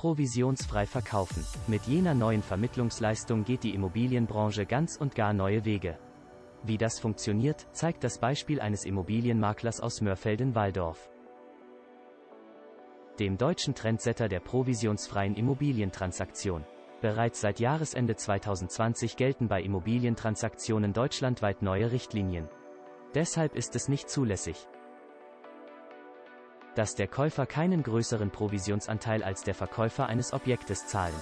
Provisionsfrei verkaufen. Mit jener neuen Vermittlungsleistung geht die Immobilienbranche ganz und gar neue Wege. Wie das funktioniert, zeigt das Beispiel eines Immobilienmaklers aus Mörfelden-Walldorf. Dem deutschen Trendsetter der provisionsfreien Immobilientransaktion. Bereits seit Jahresende 2020 gelten bei Immobilientransaktionen deutschlandweit neue Richtlinien. Deshalb ist es nicht zulässig, dass der Käufer keinen größeren Provisionsanteil als der Verkäufer eines Objektes zahlen.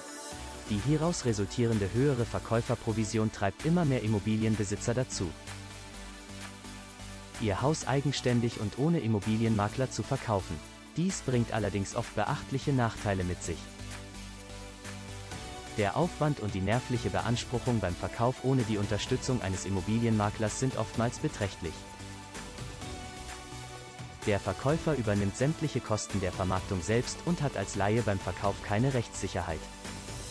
Die hieraus resultierende höhere Verkäuferprovision treibt immer mehr Immobilienbesitzer dazu, ihr Haus eigenständig und ohne Immobilienmakler zu verkaufen. Dies bringt allerdings oft beachtliche Nachteile mit sich. Der Aufwand und die nervliche Beanspruchung beim Verkauf ohne die Unterstützung eines Immobilienmaklers sind oftmals beträchtlich. Der Verkäufer übernimmt sämtliche Kosten der Vermarktung selbst und hat als Laie beim Verkauf keine Rechtssicherheit.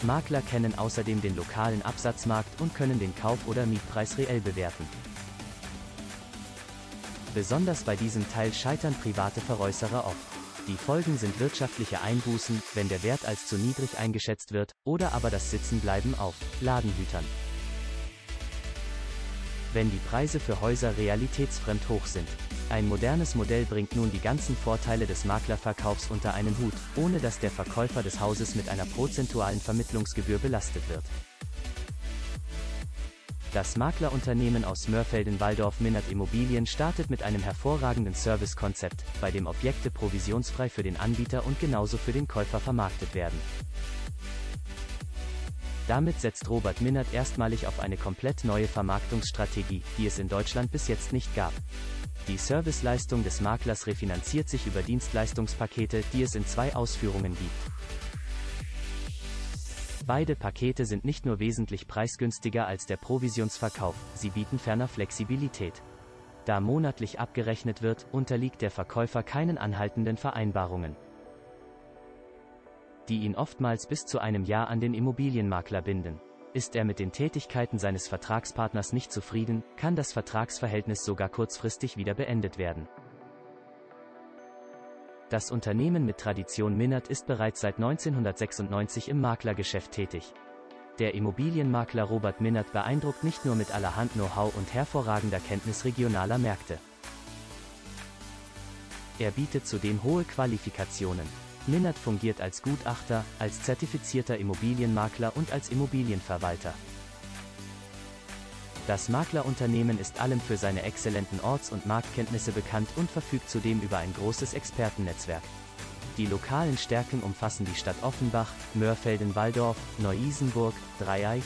Makler kennen außerdem den lokalen Absatzmarkt und können den Kauf- oder Mietpreis reell bewerten. Besonders bei diesem Teil scheitern private Veräußerer oft. Die Folgen sind wirtschaftliche Einbußen, wenn der Wert als zu niedrig eingeschätzt wird, oder aber das Sitzenbleiben auf Ladenhütern. Wenn die Preise für Häuser realitätsfremd hoch sind. Ein modernes Modell bringt nun die ganzen Vorteile des Maklerverkaufs unter einen Hut, ohne dass der Verkäufer des Hauses mit einer prozentualen Vermittlungsgebühr belastet wird. Das Maklerunternehmen aus Mörfelden-Walldorf Minnert Immobilien startet mit einem hervorragenden Servicekonzept, bei dem Objekte provisionsfrei für den Anbieter und genauso für den Käufer vermarktet werden. Damit setzt Robert Minnert erstmalig auf eine komplett neue Vermarktungsstrategie, die es in Deutschland bis jetzt nicht gab. Die Serviceleistung des Maklers refinanziert sich über Dienstleistungspakete, die es in zwei Ausführungen gibt. Beide Pakete sind nicht nur wesentlich preisgünstiger als der Provisionsverkauf, sie bieten ferner Flexibilität. Da monatlich abgerechnet wird, unterliegt der Verkäufer keinen anhaltenden Vereinbarungen, die ihn oftmals bis zu einem Jahr an den Immobilienmakler binden. Ist er mit den Tätigkeiten seines Vertragspartners nicht zufrieden, kann das Vertragsverhältnis sogar kurzfristig wieder beendet werden. Das Unternehmen mit Tradition Minnert ist bereits seit 1996 im Maklergeschäft tätig. Der Immobilienmakler Robert Minnert beeindruckt nicht nur mit allerhand Know-how und hervorragender Kenntnis regionaler Märkte. Er bietet zudem hohe Qualifikationen. Minnert fungiert als Gutachter, als zertifizierter Immobilienmakler und als Immobilienverwalter. Das Maklerunternehmen ist allem für seine exzellenten Orts- und Marktkenntnisse bekannt und verfügt zudem über ein großes Expertennetzwerk. Die lokalen Stärken umfassen die Stadt Offenbach, Mörfelden-Walldorf, Neu-Isenburg, Dreieich,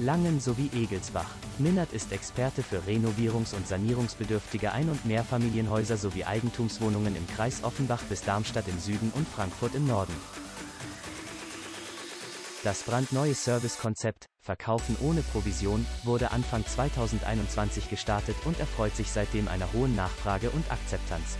Langen sowie Egelsbach. Minnert ist Experte für renovierungs- und sanierungsbedürftige Ein- und Mehrfamilienhäuser sowie Eigentumswohnungen im Kreis Offenbach bis Darmstadt im Süden und Frankfurt im Norden. Das brandneue Servicekonzept, Verkaufen ohne Provision, wurde Anfang 2021 gestartet und erfreut sich seitdem einer hohen Nachfrage und Akzeptanz.